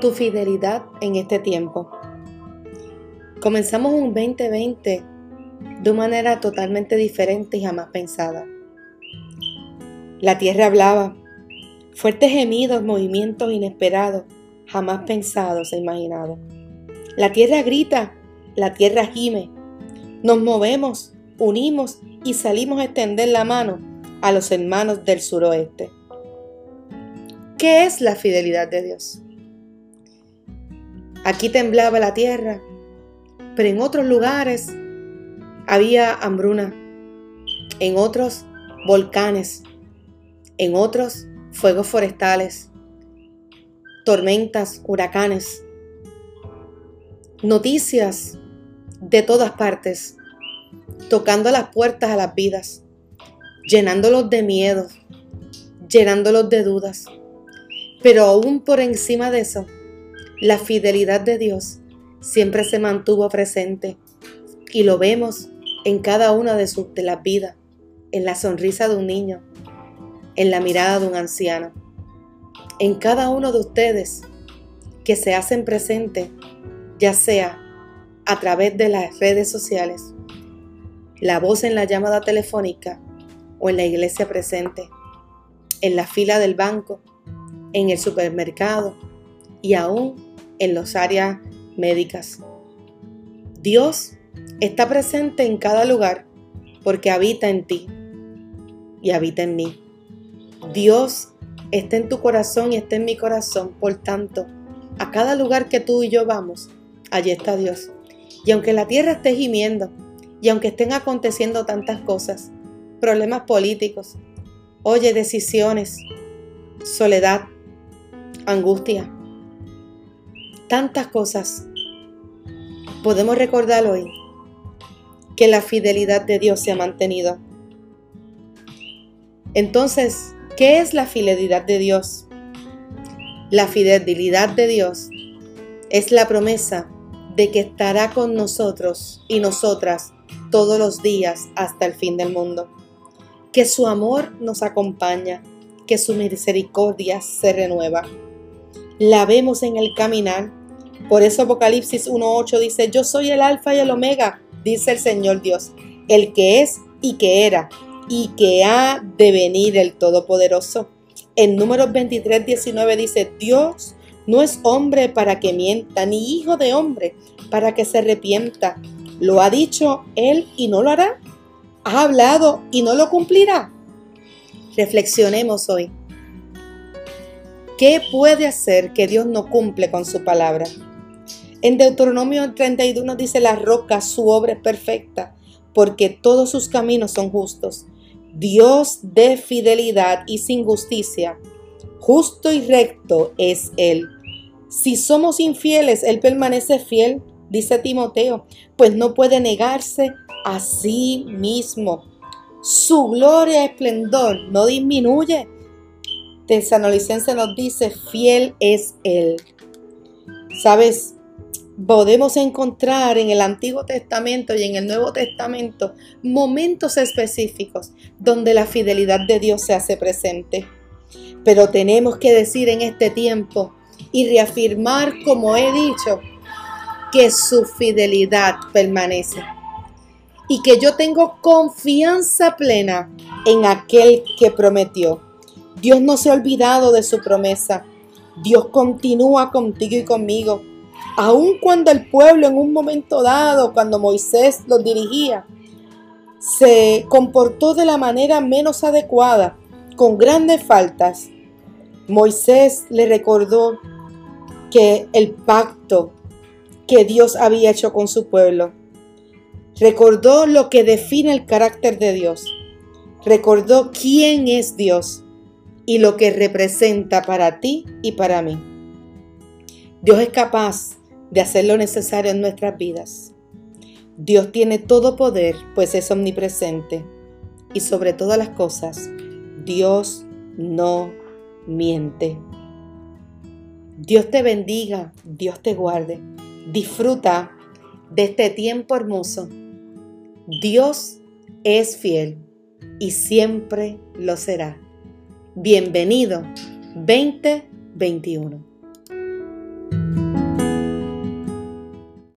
tu fidelidad en este tiempo. Comenzamos un 2020 de una manera totalmente diferente y jamás pensada. La tierra hablaba, fuertes gemidos, movimientos inesperados, jamás pensados e imaginados. La tierra grita, la tierra gime. Nos movemos, unimos y salimos a extender la mano a los hermanos del suroeste. ¿Qué es la fidelidad de Dios? Aquí temblaba la tierra, pero en otros lugares había hambruna, en otros volcanes, en otros fuegos forestales, tormentas, huracanes, noticias de todas partes, tocando las puertas a las vidas, llenándolos de miedo, llenándolos de dudas. Pero aún por encima de eso, la fidelidad de Dios siempre se mantuvo presente y lo vemos en cada una de, sus, de las vidas, en la sonrisa de un niño, en la mirada de un anciano, en cada uno de ustedes que se hacen presente, ya sea a través de las redes sociales, la voz en la llamada telefónica o en la iglesia presente, en la fila del banco, en el supermercado y aún en las áreas médicas. Dios está presente en cada lugar porque habita en ti y habita en mí. Dios está en tu corazón y está en mi corazón. Por tanto, a cada lugar que tú y yo vamos, allí está Dios. Y aunque la tierra esté gimiendo, y aunque estén aconteciendo tantas cosas, problemas políticos, oye, decisiones, soledad, angustia, tantas cosas, podemos recordar hoy que la fidelidad de Dios se ha mantenido. Entonces, ¿qué es la fidelidad de Dios? La fidelidad de Dios es la promesa de que estará con nosotros y nosotras todos los días hasta el fin del mundo. Que su amor nos acompaña, que su misericordia se renueva. La vemos en el caminar por eso Apocalipsis 1.8 dice, yo soy el alfa y el omega, dice el Señor Dios, el que es y que era y que ha de venir el Todopoderoso. En números 23.19 dice, Dios no es hombre para que mienta, ni hijo de hombre para que se arrepienta. Lo ha dicho él y no lo hará. Ha hablado y no lo cumplirá. Reflexionemos hoy. ¿Qué puede hacer que Dios no cumple con su palabra? En Deuteronomio 31 dice, la roca, su obra es perfecta, porque todos sus caminos son justos. Dios de fidelidad y sin justicia, justo y recto es Él. Si somos infieles, Él permanece fiel, dice Timoteo, pues no puede negarse a sí mismo. Su gloria y esplendor no disminuye. Tesanolicense nos dice, fiel es Él. ¿Sabes? Podemos encontrar en el Antiguo Testamento y en el Nuevo Testamento momentos específicos donde la fidelidad de Dios se hace presente. Pero tenemos que decir en este tiempo y reafirmar, como he dicho, que su fidelidad permanece y que yo tengo confianza plena en aquel que prometió. Dios no se ha olvidado de su promesa. Dios continúa contigo y conmigo aun cuando el pueblo en un momento dado, cuando Moisés los dirigía, se comportó de la manera menos adecuada, con grandes faltas, Moisés le recordó que el pacto que Dios había hecho con su pueblo, recordó lo que define el carácter de Dios, recordó quién es Dios y lo que representa para ti y para mí. Dios es capaz de hacer lo necesario en nuestras vidas. Dios tiene todo poder, pues es omnipresente. Y sobre todas las cosas, Dios no miente. Dios te bendiga, Dios te guarde. Disfruta de este tiempo hermoso. Dios es fiel y siempre lo será. Bienvenido 2021.